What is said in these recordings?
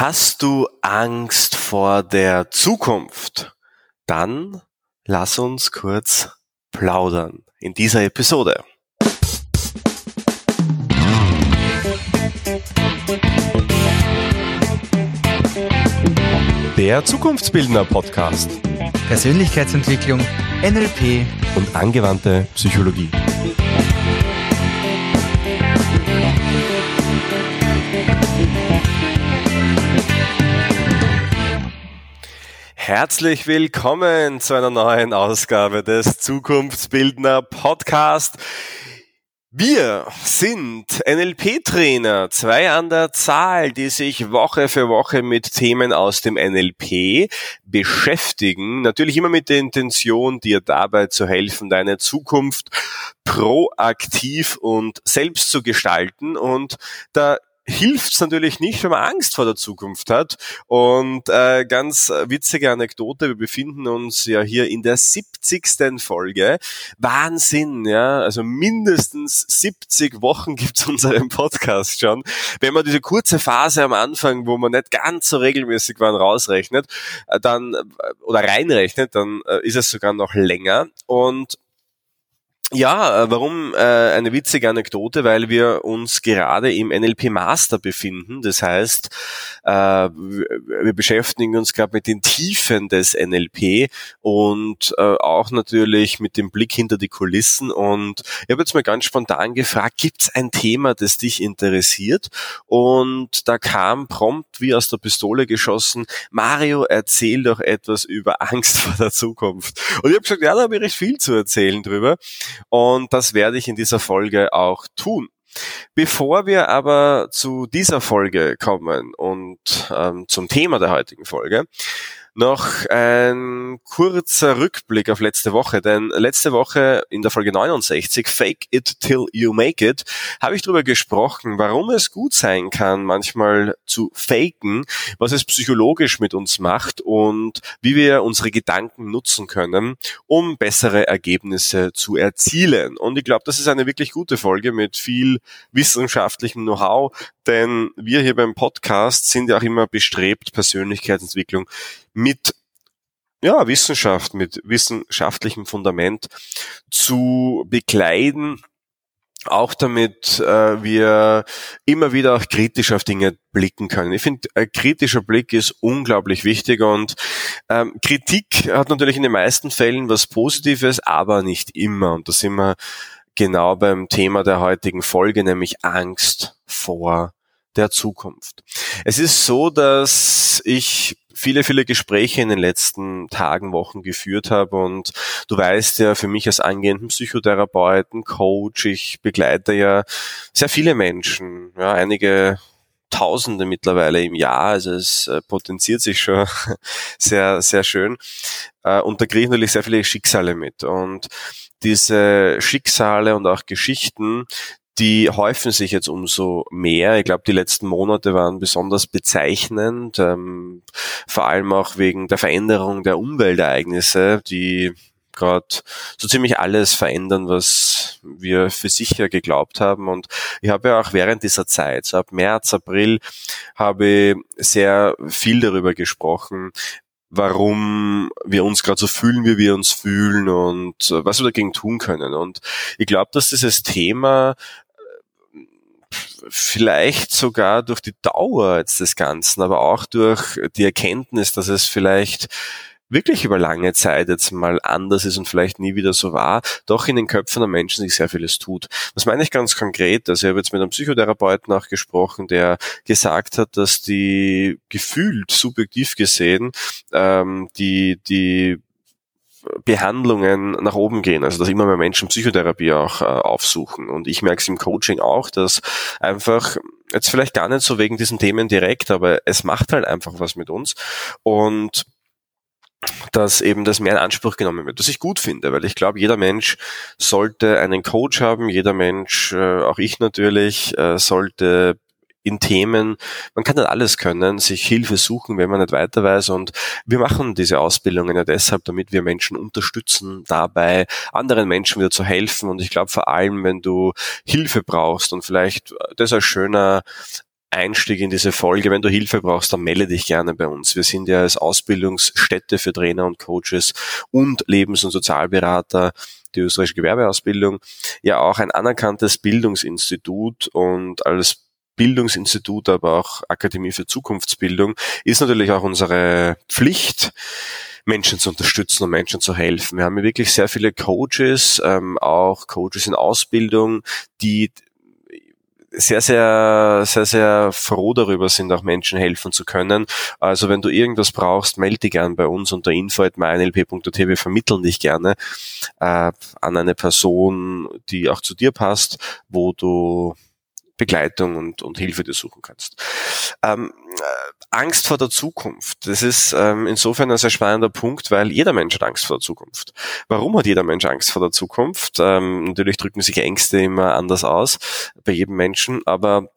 Hast du Angst vor der Zukunft? Dann lass uns kurz plaudern in dieser Episode. Der Zukunftsbildner Podcast. Persönlichkeitsentwicklung, NLP und angewandte Psychologie. Herzlich willkommen zu einer neuen Ausgabe des Zukunftsbildner Podcast. Wir sind NLP-Trainer, zwei an der Zahl, die sich Woche für Woche mit Themen aus dem NLP beschäftigen. Natürlich immer mit der Intention, dir dabei zu helfen, deine Zukunft proaktiv und selbst zu gestalten. Und da hilft es natürlich nicht, wenn man Angst vor der Zukunft hat. Und äh, ganz witzige Anekdote, wir befinden uns ja hier in der 70. Folge. Wahnsinn, ja. Also mindestens 70 Wochen gibt's unseren Podcast schon. Wenn man diese kurze Phase am Anfang, wo man nicht ganz so regelmäßig waren, rausrechnet, äh, dann äh, oder reinrechnet, dann äh, ist es sogar noch länger. Und ja, äh, warum äh, eine witzige Anekdote? Weil wir uns gerade im NLP Master befinden. Das heißt, äh, wir beschäftigen uns gerade mit den Tiefen des NLP und äh, auch natürlich mit dem Blick hinter die Kulissen. Und ich habe jetzt mal ganz spontan gefragt, gibt es ein Thema, das dich interessiert? Und da kam prompt wie aus der Pistole geschossen, Mario, erzähl doch etwas über Angst vor der Zukunft. Und ich habe gesagt, ja, da habe ich recht viel zu erzählen drüber. Und das werde ich in dieser Folge auch tun. Bevor wir aber zu dieser Folge kommen und ähm, zum Thema der heutigen Folge, noch ein kurzer Rückblick auf letzte Woche, denn letzte Woche in der Folge 69, Fake It Till You Make It, habe ich darüber gesprochen, warum es gut sein kann, manchmal zu faken, was es psychologisch mit uns macht und wie wir unsere Gedanken nutzen können, um bessere Ergebnisse zu erzielen. Und ich glaube, das ist eine wirklich gute Folge mit viel wissenschaftlichem Know-how, denn wir hier beim Podcast sind ja auch immer bestrebt, Persönlichkeitsentwicklung mit ja, Wissenschaft, mit wissenschaftlichem Fundament zu bekleiden, auch damit äh, wir immer wieder auch kritisch auf Dinge blicken können. Ich finde, ein kritischer Blick ist unglaublich wichtig und ähm, Kritik hat natürlich in den meisten Fällen was Positives, aber nicht immer. Und da sind wir genau beim Thema der heutigen Folge, nämlich Angst vor der Zukunft. Es ist so, dass ich viele, viele Gespräche in den letzten Tagen, Wochen geführt habe und du weißt ja, für mich als angehenden Psychotherapeuten, Coach, ich begleite ja sehr viele Menschen, ja, einige Tausende mittlerweile im Jahr, also es äh, potenziert sich schon sehr, sehr schön. Äh, und da kriege ich natürlich sehr viele Schicksale mit. Und diese Schicksale und auch Geschichten, die häufen sich jetzt umso mehr. Ich glaube, die letzten Monate waren besonders bezeichnend, ähm, vor allem auch wegen der Veränderung der Umweltereignisse, die gerade so ziemlich alles verändern, was wir für sicher geglaubt haben. Und ich habe ja auch während dieser Zeit, so ab März, April, habe sehr viel darüber gesprochen, warum wir uns gerade so fühlen, wie wir uns fühlen und äh, was wir dagegen tun können. Und ich glaube, dass dieses Thema vielleicht sogar durch die Dauer jetzt des Ganzen, aber auch durch die Erkenntnis, dass es vielleicht wirklich über lange Zeit jetzt mal anders ist und vielleicht nie wieder so war, doch in den Köpfen der Menschen sich sehr vieles tut. Was meine ich ganz konkret? Also ich habe jetzt mit einem Psychotherapeuten auch gesprochen, der gesagt hat, dass die gefühlt, subjektiv gesehen, ähm, die, die Behandlungen nach oben gehen, also dass immer mehr Menschen Psychotherapie auch äh, aufsuchen. Und ich merke es im Coaching auch, dass einfach jetzt vielleicht gar nicht so wegen diesen Themen direkt, aber es macht halt einfach was mit uns. Und dass eben das mehr in Anspruch genommen wird, was ich gut finde, weil ich glaube, jeder Mensch sollte einen Coach haben, jeder Mensch, äh, auch ich natürlich, äh, sollte in Themen, man kann nicht alles können, sich Hilfe suchen, wenn man nicht weiter weiß. Und wir machen diese Ausbildungen ja deshalb, damit wir Menschen unterstützen, dabei anderen Menschen wieder zu helfen. Und ich glaube vor allem, wenn du Hilfe brauchst und vielleicht das als schöner Einstieg in diese Folge. Wenn du Hilfe brauchst, dann melde dich gerne bei uns. Wir sind ja als Ausbildungsstätte für Trainer und Coaches und Lebens- und Sozialberater die österreichische Gewerbeausbildung ja auch ein anerkanntes Bildungsinstitut und als Bildungsinstitut, aber auch Akademie für Zukunftsbildung ist natürlich auch unsere Pflicht, Menschen zu unterstützen und Menschen zu helfen. Wir haben ja wirklich sehr viele Coaches, ähm, auch Coaches in Ausbildung, die sehr, sehr, sehr, sehr froh darüber sind, auch Menschen helfen zu können. Also wenn du irgendwas brauchst, melde dich gern bei uns unter info.mynlp.at. Wir vermitteln dich gerne äh, an eine Person, die auch zu dir passt, wo du Begleitung und, und Hilfe dir suchen kannst. Ähm, äh, Angst vor der Zukunft. Das ist ähm, insofern ein sehr spannender Punkt, weil jeder Mensch hat Angst vor der Zukunft. Warum hat jeder Mensch Angst vor der Zukunft? Ähm, natürlich drücken sich Ängste immer anders aus bei jedem Menschen, aber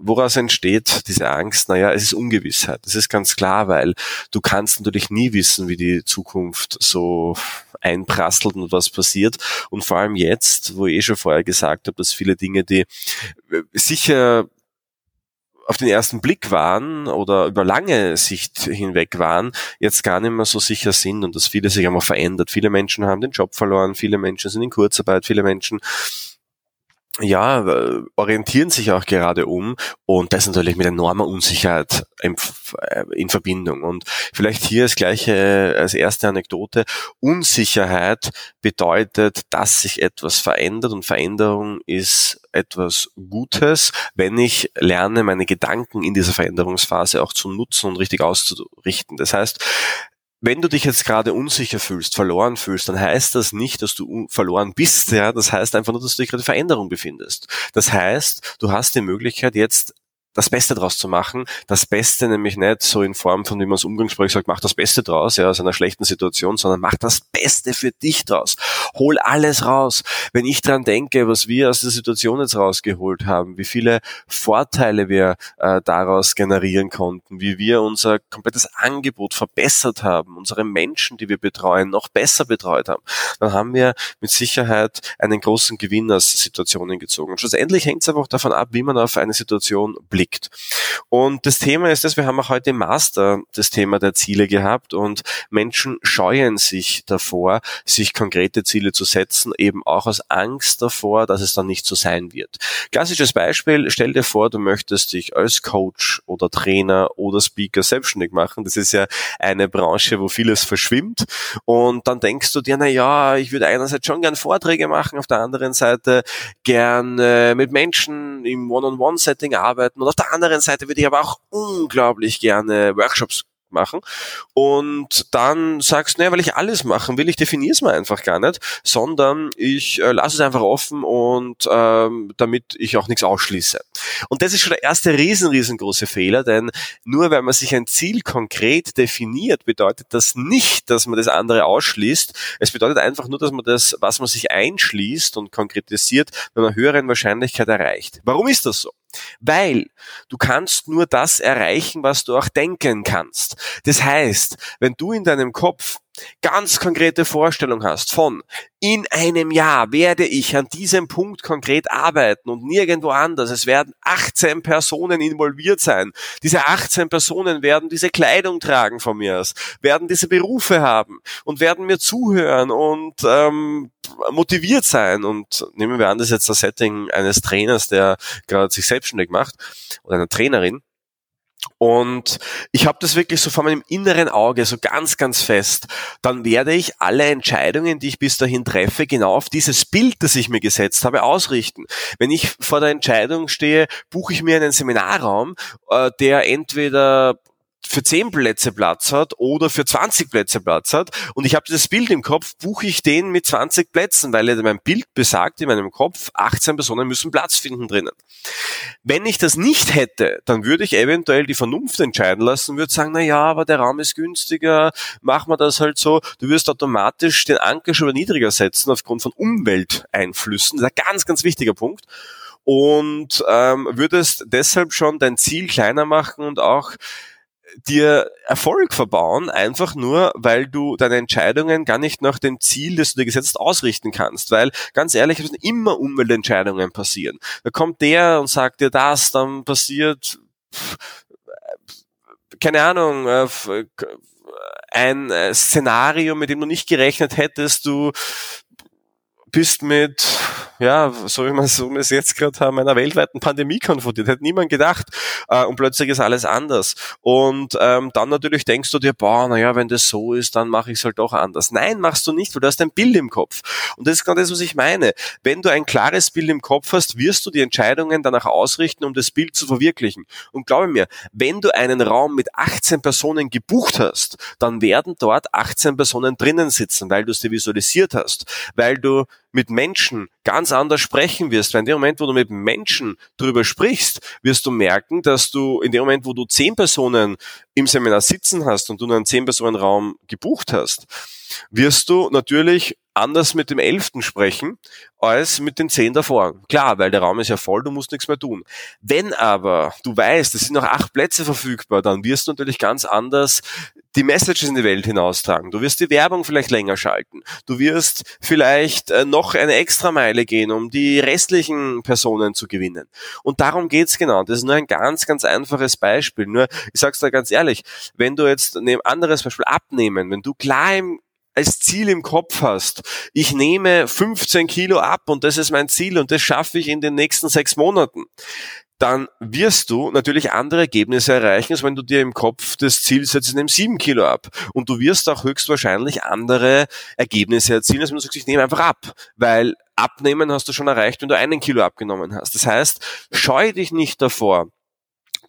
woraus entsteht diese Angst? Naja, es ist Ungewissheit. Das ist ganz klar, weil du kannst natürlich nie wissen, wie die Zukunft so einprasselt und was passiert. Und vor allem jetzt, wo ich eh schon vorher gesagt habe, dass viele Dinge, die äh, sicher auf den ersten Blick waren oder über lange Sicht hinweg waren, jetzt gar nicht mehr so sicher sind und dass viele sich einmal verändert. Viele Menschen haben den Job verloren, viele Menschen sind in Kurzarbeit, viele Menschen ja, äh, orientieren sich auch gerade um und das natürlich mit enormer Unsicherheit in, äh, in, Verbindung. Und vielleicht hier das gleiche als erste Anekdote. Unsicherheit bedeutet, dass sich etwas verändert und Veränderung ist etwas Gutes, wenn ich lerne, meine Gedanken in dieser Veränderungsphase auch zu nutzen und richtig auszurichten. Das heißt, wenn du dich jetzt gerade unsicher fühlst, verloren fühlst, dann heißt das nicht, dass du verloren bist, ja. Das heißt einfach nur, dass du dich gerade in Veränderung befindest. Das heißt, du hast die Möglichkeit jetzt das Beste draus zu machen. Das Beste nämlich nicht so in Form von, wie man es umgangssprachlich sagt, mach das Beste draus, ja, aus einer schlechten Situation, sondern mach das Beste für dich draus. Hol alles raus. Wenn ich dran denke, was wir aus der Situation jetzt rausgeholt haben, wie viele Vorteile wir äh, daraus generieren konnten, wie wir unser komplettes Angebot verbessert haben, unsere Menschen, die wir betreuen, noch besser betreut haben, dann haben wir mit Sicherheit einen großen Gewinn aus Situationen gezogen. Und schlussendlich hängt es einfach davon ab, wie man auf eine Situation blickt liegt. Und das Thema ist dass wir haben auch heute im Master das Thema der Ziele gehabt und Menschen scheuen sich davor, sich konkrete Ziele zu setzen, eben auch aus Angst davor, dass es dann nicht so sein wird. Klassisches Beispiel, stell dir vor, du möchtest dich als Coach oder Trainer oder Speaker selbstständig machen. Das ist ja eine Branche, wo vieles verschwimmt und dann denkst du dir, na ja, ich würde einerseits schon gern Vorträge machen, auf der anderen Seite gern äh, mit Menschen im One-on-One-Setting arbeiten und der anderen Seite würde ich aber auch unglaublich gerne Workshops machen. Und dann sagst, naja, weil ich alles machen? Will, ich definiere es mal einfach gar nicht, sondern ich äh, lasse es einfach offen und ähm, damit ich auch nichts ausschließe. Und das ist schon der erste riesen, riesengroße Fehler, denn nur weil man sich ein Ziel konkret definiert, bedeutet das nicht, dass man das andere ausschließt. Es bedeutet einfach nur, dass man das, was man sich einschließt und konkretisiert, mit einer höheren Wahrscheinlichkeit erreicht. Warum ist das so? Weil du kannst nur das erreichen, was du auch denken kannst. Das heißt, wenn du in deinem Kopf ganz konkrete Vorstellung hast von, in einem Jahr werde ich an diesem Punkt konkret arbeiten und nirgendwo anders. Es werden 18 Personen involviert sein. Diese 18 Personen werden diese Kleidung tragen von mir aus, werden diese Berufe haben und werden mir zuhören und ähm, motiviert sein. Und nehmen wir an, das ist jetzt das Setting eines Trainers, der gerade sich selbstständig macht oder einer Trainerin und ich habe das wirklich so vor meinem inneren Auge so ganz, ganz fest. Dann werde ich alle Entscheidungen, die ich bis dahin treffe, genau auf dieses Bild, das ich mir gesetzt habe, ausrichten. Wenn ich vor der Entscheidung stehe, buche ich mir einen Seminarraum, äh, der entweder für 10 Plätze Platz hat oder für 20 Plätze Platz hat und ich habe dieses Bild im Kopf, buche ich den mit 20 Plätzen, weil mein Bild besagt in meinem Kopf, 18 Personen müssen Platz finden drinnen. Wenn ich das nicht hätte, dann würde ich eventuell die Vernunft entscheiden lassen und würde sagen, na ja, aber der Raum ist günstiger, machen wir das halt so. Du wirst automatisch den Anker schon niedriger setzen aufgrund von Umwelteinflüssen. Das ist ein ganz, ganz wichtiger Punkt und ähm, würdest deshalb schon dein Ziel kleiner machen und auch dir Erfolg verbauen, einfach nur, weil du deine Entscheidungen gar nicht nach dem Ziel, das du dir gesetzt ausrichten kannst. Weil, ganz ehrlich, es müssen immer Umweltentscheidungen passieren. Da kommt der und sagt dir das, dann passiert keine Ahnung, äh, ein äh, Szenario, mit dem du nicht gerechnet hättest, du bist mit, ja, so wie man es jetzt gerade haben, einer weltweiten Pandemie konfrontiert. Hätte niemand gedacht. Äh, und plötzlich ist alles anders. Und ähm, dann natürlich denkst du dir, boah, naja, wenn das so ist, dann mache ich es halt doch anders. Nein, machst du nicht, weil du hast ein Bild im Kopf. Und das ist genau das, was ich meine. Wenn du ein klares Bild im Kopf hast, wirst du die Entscheidungen danach ausrichten, um das Bild zu verwirklichen. Und glaube mir, wenn du einen Raum mit 18 Personen gebucht hast, dann werden dort 18 Personen drinnen sitzen, weil du es dir visualisiert hast, weil du mit Menschen ganz anders sprechen wirst. Weil in dem Moment, wo du mit Menschen drüber sprichst, wirst du merken, dass du in dem Moment, wo du zehn Personen im Seminar sitzen hast und du einen zehn Personen Raum gebucht hast, wirst du natürlich anders mit dem Elften sprechen als mit den zehn davor. Klar, weil der Raum ist ja voll, du musst nichts mehr tun. Wenn aber du weißt, es sind noch acht Plätze verfügbar, dann wirst du natürlich ganz anders die Messages in die Welt hinaustragen. Du wirst die Werbung vielleicht länger schalten. Du wirst vielleicht äh, noch eine extra Meile gehen, um die restlichen Personen zu gewinnen. Und darum geht's genau. Das ist nur ein ganz, ganz einfaches Beispiel. Nur, ich sag's dir ganz ehrlich, wenn du jetzt ein anderes Beispiel abnehmen, wenn du klar im als Ziel im Kopf hast, ich nehme 15 Kilo ab und das ist mein Ziel und das schaffe ich in den nächsten sechs Monaten, dann wirst du natürlich andere Ergebnisse erreichen, als wenn du dir im Kopf das Ziel setzt, ich nehme sieben Kilo ab. Und du wirst auch höchstwahrscheinlich andere Ergebnisse erzielen, als wenn du sagst, ich nehme einfach ab. Weil abnehmen hast du schon erreicht, wenn du einen Kilo abgenommen hast. Das heißt, scheu dich nicht davor,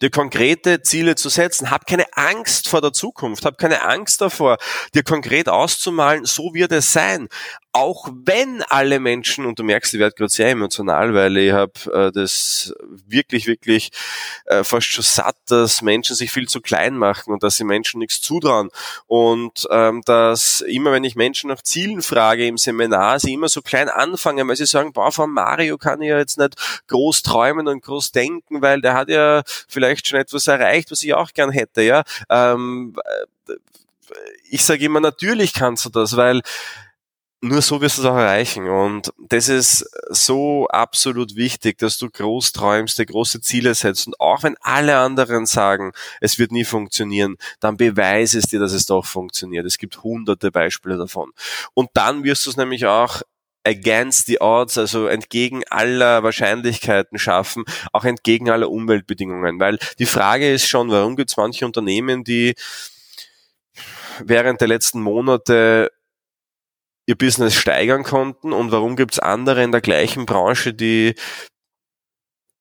dir konkrete Ziele zu setzen. Hab keine Angst vor der Zukunft, hab keine Angst davor, dir konkret auszumalen, so wird es sein auch wenn alle Menschen, und du merkst, ich werde gerade sehr emotional, weil ich habe äh, das wirklich, wirklich äh, fast schon satt, dass Menschen sich viel zu klein machen und dass sie Menschen nichts zutrauen. Und ähm, dass immer, wenn ich Menschen nach Zielen frage im Seminar, sie immer so klein anfangen, weil sie sagen, boah, von Mario kann ich ja jetzt nicht groß träumen und groß denken, weil der hat ja vielleicht schon etwas erreicht, was ich auch gern hätte. Ja, ähm, äh, ich sage immer, natürlich kannst du das, weil nur so wirst du es auch erreichen. Und das ist so absolut wichtig, dass du groß träumst, dir große Ziele setzt. Und auch wenn alle anderen sagen, es wird nie funktionieren, dann beweise es dir, dass es doch funktioniert. Es gibt hunderte Beispiele davon. Und dann wirst du es nämlich auch against the odds, also entgegen aller Wahrscheinlichkeiten schaffen, auch entgegen aller Umweltbedingungen. Weil die Frage ist schon, warum gibt es manche Unternehmen, die während der letzten Monate ihr Business steigern konnten und warum gibt es andere in der gleichen Branche, die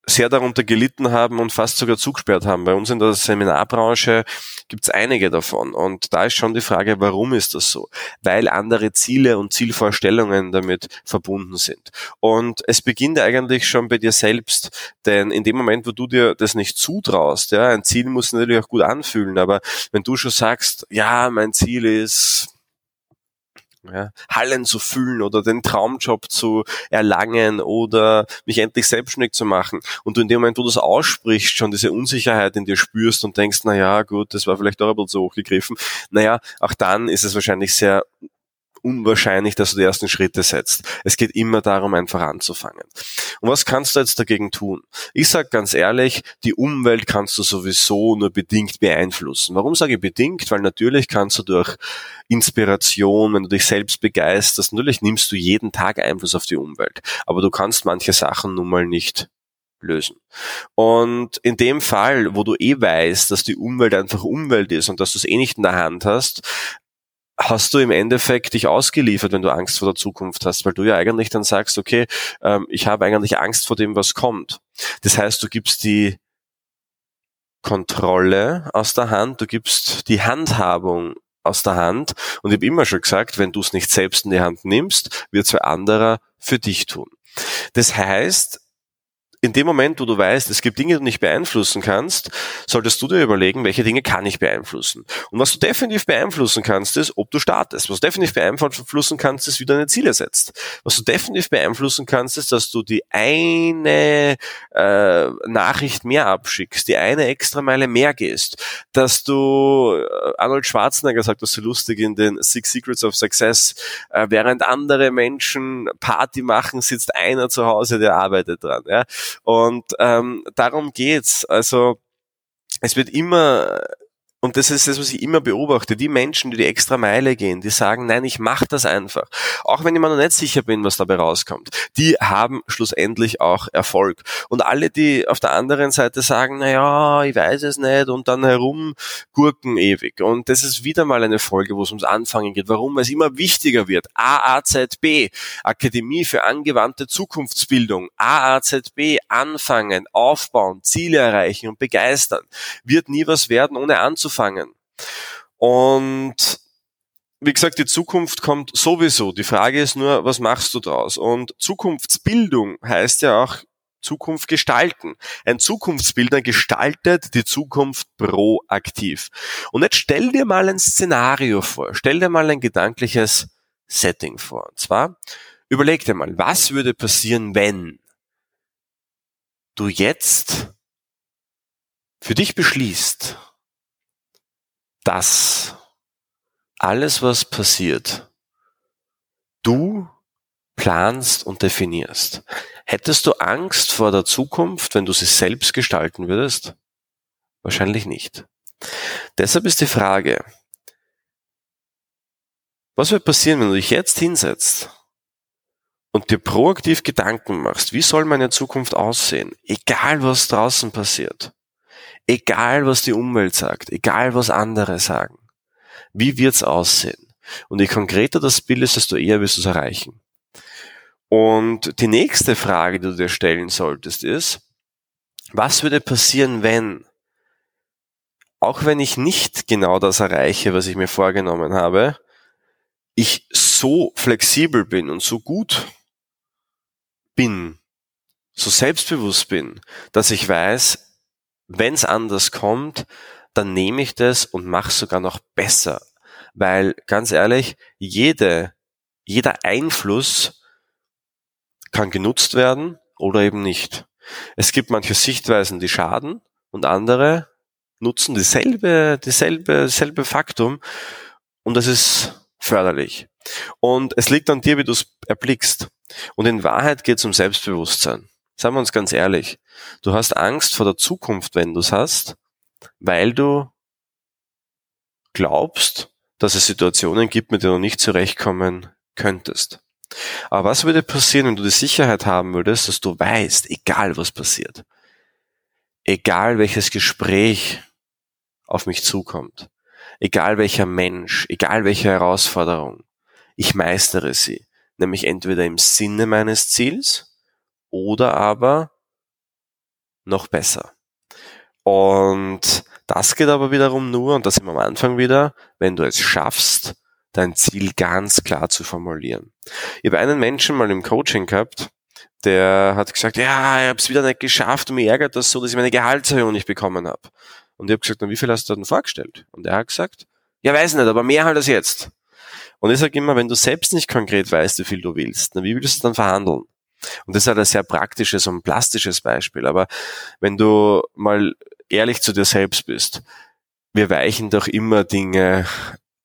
sehr darunter gelitten haben und fast sogar zugesperrt haben. Bei uns in der Seminarbranche gibt es einige davon. Und da ist schon die Frage, warum ist das so? Weil andere Ziele und Zielvorstellungen damit verbunden sind. Und es beginnt eigentlich schon bei dir selbst, denn in dem Moment, wo du dir das nicht zutraust, ja, ein Ziel muss natürlich auch gut anfühlen, aber wenn du schon sagst, ja, mein Ziel ist ja, Hallen zu fühlen oder den Traumjob zu erlangen oder mich endlich selbstständig zu machen. Und du in dem Moment, wo du das aussprichst, schon diese Unsicherheit in dir spürst und denkst, na ja, gut, das war vielleicht auch ein bisschen zu hochgegriffen. Naja, auch dann ist es wahrscheinlich sehr unwahrscheinlich, dass du die ersten Schritte setzt. Es geht immer darum, einfach anzufangen. Und was kannst du jetzt dagegen tun? Ich sage ganz ehrlich, die Umwelt kannst du sowieso nur bedingt beeinflussen. Warum sage ich bedingt? Weil natürlich kannst du durch Inspiration, wenn du dich selbst begeisterst, natürlich nimmst du jeden Tag Einfluss auf die Umwelt. Aber du kannst manche Sachen nun mal nicht lösen. Und in dem Fall, wo du eh weißt, dass die Umwelt einfach Umwelt ist und dass du es eh nicht in der Hand hast, hast du im Endeffekt dich ausgeliefert, wenn du Angst vor der Zukunft hast, weil du ja eigentlich dann sagst, okay, ähm, ich habe eigentlich Angst vor dem, was kommt. Das heißt, du gibst die Kontrolle aus der Hand, du gibst die Handhabung aus der Hand. Und ich habe immer schon gesagt, wenn du es nicht selbst in die Hand nimmst, wird es ein anderer für dich tun. Das heißt, in dem Moment, wo du weißt, es gibt Dinge, die du nicht beeinflussen kannst, solltest du dir überlegen, welche Dinge kann ich beeinflussen. Und was du definitiv beeinflussen kannst, ist, ob du startest. Was du definitiv beeinflussen kannst, ist, wie du deine Ziele setzt. Was du definitiv beeinflussen kannst, ist, dass du die eine äh, Nachricht mehr abschickst, die eine extra Meile mehr gehst, dass du, äh, Arnold Schwarzenegger sagt das so lustig in den Six Secrets of Success, äh, während andere Menschen Party machen, sitzt einer zu Hause, der arbeitet dran. Ja? Und ähm, darum geht's. Also es wird immer und das ist das, was ich immer beobachte. Die Menschen, die die extra Meile gehen, die sagen, nein, ich mache das einfach. Auch wenn ich mir noch nicht sicher bin, was dabei rauskommt. Die haben schlussendlich auch Erfolg. Und alle, die auf der anderen Seite sagen, na ja, ich weiß es nicht und dann herumgurken ewig. Und das ist wieder mal eine Folge, wo es ums Anfangen geht. Warum es immer wichtiger wird. AAZB, Akademie für angewandte Zukunftsbildung. AAZB, anfangen, aufbauen, Ziele erreichen und begeistern. Wird nie was werden, ohne anzufangen anzufangen. Und wie gesagt, die Zukunft kommt sowieso. Die Frage ist nur, was machst du draus? Und Zukunftsbildung heißt ja auch Zukunft gestalten. Ein Zukunftsbildner gestaltet die Zukunft proaktiv. Und jetzt stell dir mal ein Szenario vor. Stell dir mal ein gedankliches Setting vor. Und zwar, überleg dir mal, was würde passieren, wenn du jetzt für dich beschließt, dass alles, was passiert, du planst und definierst. Hättest du Angst vor der Zukunft, wenn du sie selbst gestalten würdest? Wahrscheinlich nicht. Deshalb ist die Frage, was wird passieren, wenn du dich jetzt hinsetzt und dir proaktiv Gedanken machst, wie soll meine Zukunft aussehen, egal was draußen passiert? Egal, was die Umwelt sagt, egal, was andere sagen. Wie wird's aussehen? Und je konkreter das Bild ist, desto eher wirst du es erreichen. Und die nächste Frage, die du dir stellen solltest, ist, was würde passieren, wenn, auch wenn ich nicht genau das erreiche, was ich mir vorgenommen habe, ich so flexibel bin und so gut bin, so selbstbewusst bin, dass ich weiß, wenn es anders kommt, dann nehme ich das und mache sogar noch besser. Weil ganz ehrlich, jede, jeder Einfluss kann genutzt werden oder eben nicht. Es gibt manche Sichtweisen, die schaden und andere nutzen dieselbe, dieselbe, dieselbe Faktum und das ist förderlich. Und es liegt an dir, wie du es erblickst. Und in Wahrheit geht es um Selbstbewusstsein. Sagen wir uns ganz ehrlich. Du hast Angst vor der Zukunft, wenn du es hast, weil du glaubst, dass es Situationen gibt, mit denen du nicht zurechtkommen könntest. Aber was würde passieren, wenn du die Sicherheit haben würdest, dass du weißt, egal was passiert, egal welches Gespräch auf mich zukommt, egal welcher Mensch, egal welche Herausforderung, ich meistere sie, nämlich entweder im Sinne meines Ziels oder aber noch besser. Und das geht aber wiederum nur, und das sind wir am Anfang wieder, wenn du es schaffst, dein Ziel ganz klar zu formulieren. Ich habe einen Menschen mal im Coaching gehabt, der hat gesagt, ja, ich habe es wieder nicht geschafft und mir ärgert das so, dass ich meine Gehaltserhöhung nicht bekommen habe. Und ich habe gesagt, na, wie viel hast du denn vorgestellt? Und er hat gesagt, ja, weiß nicht, aber mehr halt als jetzt. Und ich sage immer, wenn du selbst nicht konkret weißt, wie viel du willst, na, wie willst du dann verhandeln? Und das ist halt ein sehr praktisches und plastisches Beispiel. Aber wenn du mal ehrlich zu dir selbst bist, wir weichen doch immer Dinge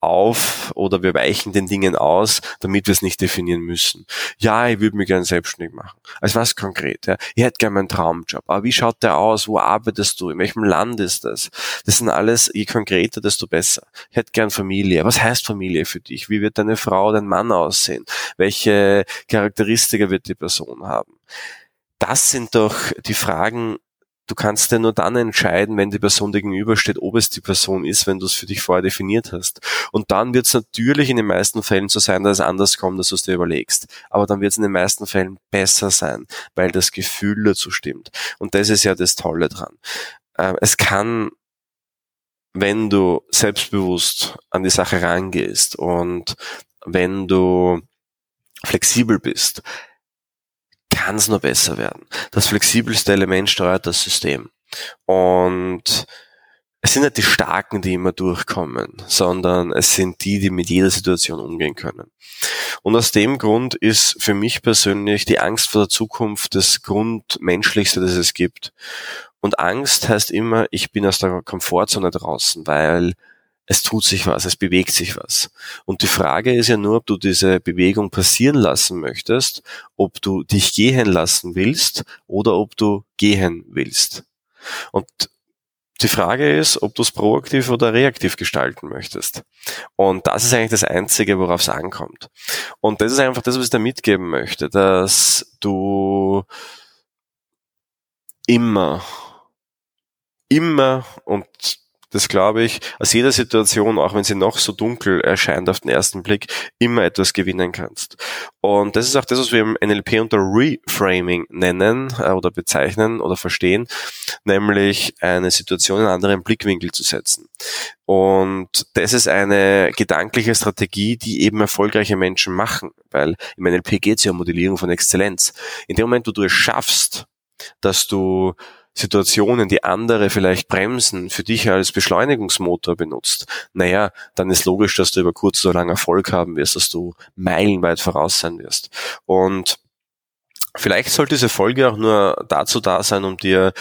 auf oder wir weichen den Dingen aus, damit wir es nicht definieren müssen. Ja, ich würde mich gerne selbstständig machen. Also was konkret? Ja? Ich hätte gerne meinen Traumjob. Aber wie schaut der aus? Wo arbeitest du? In welchem Land ist das? Das sind alles, je konkreter, desto besser. Ich hätte gern Familie. Was heißt Familie für dich? Wie wird deine Frau, dein Mann aussehen? Welche Charakteristika wird die Person haben? Das sind doch die Fragen, du kannst ja nur dann entscheiden, wenn die Person gegenübersteht, ob es die Person ist, wenn du es für dich vorher definiert hast. Und dann wird es natürlich in den meisten Fällen so sein, dass es anders kommt, als du es dir überlegst. Aber dann wird es in den meisten Fällen besser sein, weil das Gefühl dazu stimmt. Und das ist ja das Tolle dran. Ähm, es kann, wenn du selbstbewusst an die Sache rangehst und wenn du flexibel bist, kann es nur besser werden. Das flexibelste Element steuert das System. Und es sind nicht die Starken, die immer durchkommen, sondern es sind die, die mit jeder Situation umgehen können. Und aus dem Grund ist für mich persönlich die Angst vor der Zukunft das Grundmenschlichste, das es gibt. Und Angst heißt immer, ich bin aus der Komfortzone draußen, weil es tut sich was, es bewegt sich was. Und die Frage ist ja nur, ob du diese Bewegung passieren lassen möchtest, ob du dich gehen lassen willst oder ob du gehen willst. Und Die Frage ist, ob du es proaktiv oder reaktiv gestalten möchtest. Und das ist eigentlich das Einzige, worauf es ankommt. Und das ist einfach das, was ich da mitgeben möchte, dass du immer, immer und das glaube ich, aus jeder Situation, auch wenn sie noch so dunkel erscheint auf den ersten Blick, immer etwas gewinnen kannst. Und das ist auch das, was wir im NLP unter Reframing nennen äh, oder bezeichnen oder verstehen, nämlich eine Situation in einen anderen Blickwinkel zu setzen. Und das ist eine gedankliche Strategie, die eben erfolgreiche Menschen machen, weil im NLP geht es ja um Modellierung von Exzellenz. In dem Moment, wo du es schaffst, dass du Situationen, die andere vielleicht bremsen, für dich als Beschleunigungsmotor benutzt, naja, dann ist logisch, dass du über kurz oder lang Erfolg haben wirst, dass du meilenweit voraus sein wirst. Und Vielleicht sollte diese Folge auch nur dazu da sein, um dir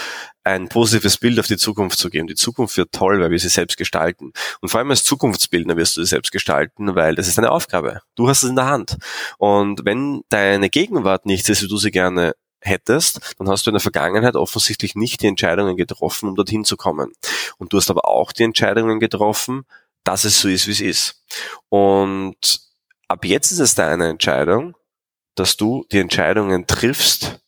ein positives Bild auf die Zukunft zu geben. Die Zukunft wird toll, weil wir sie selbst gestalten. Und vor allem als Zukunftsbildner wirst du sie selbst gestalten, weil das ist deine Aufgabe. Du hast es in der Hand. Und wenn deine Gegenwart nichts ist, wie du sie gerne hättest, dann hast du in der Vergangenheit offensichtlich nicht die Entscheidungen getroffen, um dorthin zu kommen. Und du hast aber auch die Entscheidungen getroffen, dass es so ist, wie es ist. Und ab jetzt ist es deine Entscheidung, dass du die Entscheidungen triffst,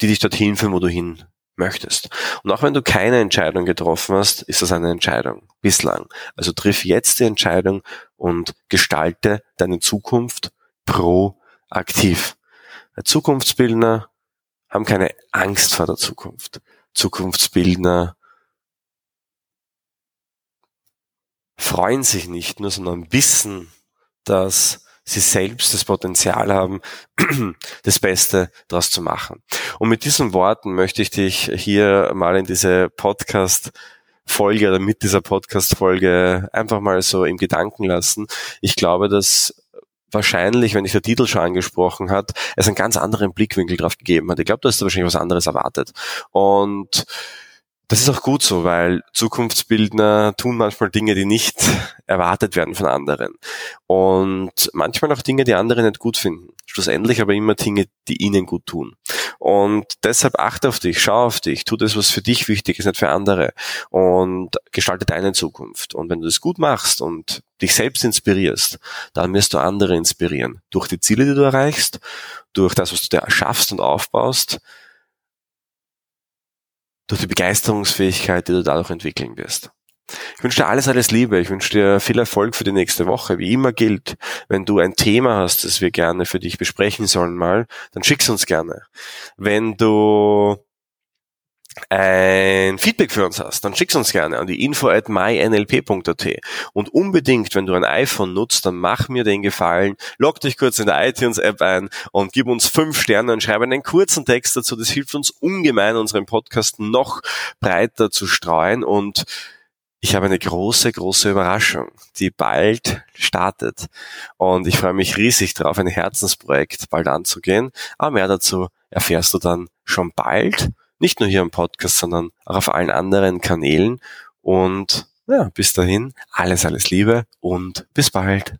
die dich dorthin führen, wo du hin möchtest. Und auch wenn du keine Entscheidung getroffen hast, ist das eine Entscheidung. Bislang. Also triff jetzt die Entscheidung und gestalte deine Zukunft proaktiv. Zukunftsbildner haben keine Angst vor der Zukunft. Zukunftsbildner freuen sich nicht nur, sondern wissen, dass sie selbst das Potenzial haben, das Beste daraus zu machen. Und mit diesen Worten möchte ich dich hier mal in diese Podcast Folge oder mit dieser Podcast Folge einfach mal so im Gedanken lassen. Ich glaube, dass wahrscheinlich, wenn dich der Titel schon angesprochen hat, es einen ganz anderen Blickwinkel drauf gegeben hat. Ich glaube, da wahrscheinlich was anderes erwartet. Und das ist auch gut so, weil Zukunftsbildner tun manchmal Dinge, die nicht erwartet werden von anderen. Und manchmal auch Dinge, die andere nicht gut finden. Schlussendlich aber immer Dinge, die ihnen gut tun. Und deshalb achte auf dich, schau auf dich, tu das, was für dich wichtig ist, nicht für andere. Und gestalte deine Zukunft. Und wenn du das gut machst und dich selbst inspirierst, dann wirst du andere inspirieren. Durch die Ziele, die du erreichst, durch das, was du dir erschaffst und aufbaust, durch die Begeisterungsfähigkeit, die du dadurch entwickeln wirst. Ich wünsche dir alles, alles Liebe. Ich wünsche dir viel Erfolg für die nächste Woche. Wie immer gilt, wenn du ein Thema hast, das wir gerne für dich besprechen sollen mal, dann schick's uns gerne. Wenn du ein Feedback für uns hast, dann schick's uns gerne an die info at mynlp.at. Und unbedingt, wenn du ein iPhone nutzt, dann mach mir den Gefallen, log dich kurz in der iTunes-App ein und gib uns fünf Sterne und schreibe einen kurzen Text dazu. Das hilft uns ungemein, unseren Podcast noch breiter zu streuen und ich habe eine große, große Überraschung, die bald startet. Und ich freue mich riesig darauf, ein Herzensprojekt bald anzugehen. Aber mehr dazu erfährst du dann schon bald. Nicht nur hier im Podcast, sondern auch auf allen anderen Kanälen. Und ja, bis dahin, alles, alles Liebe und bis bald.